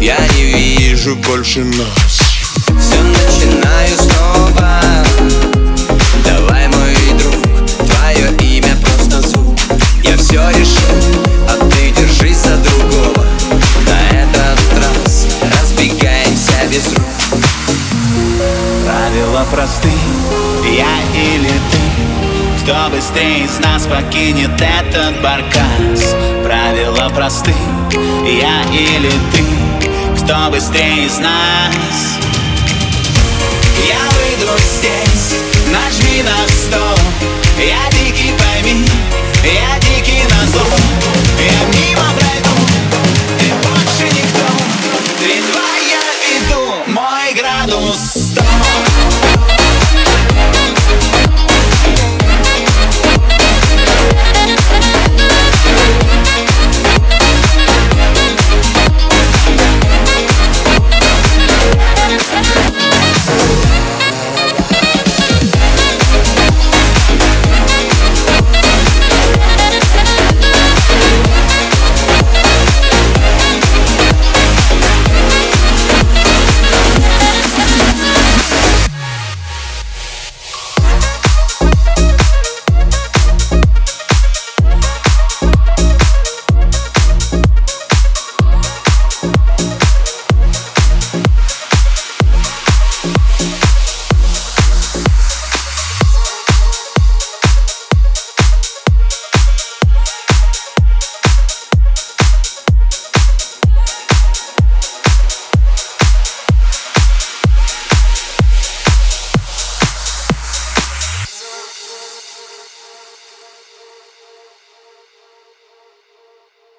я не вижу больше нас. Все начинаю снова. Давай, мой друг, твое имя просто звук. Я все решил, а ты держись за другого. На этот раз разбегаемся без рук. Правила просты, я или ты. Кто быстрее из нас покинет этот баркас? Правила просты, я или ты Кто быстрее из нас. Я выйду здесь, нажми на стоп Я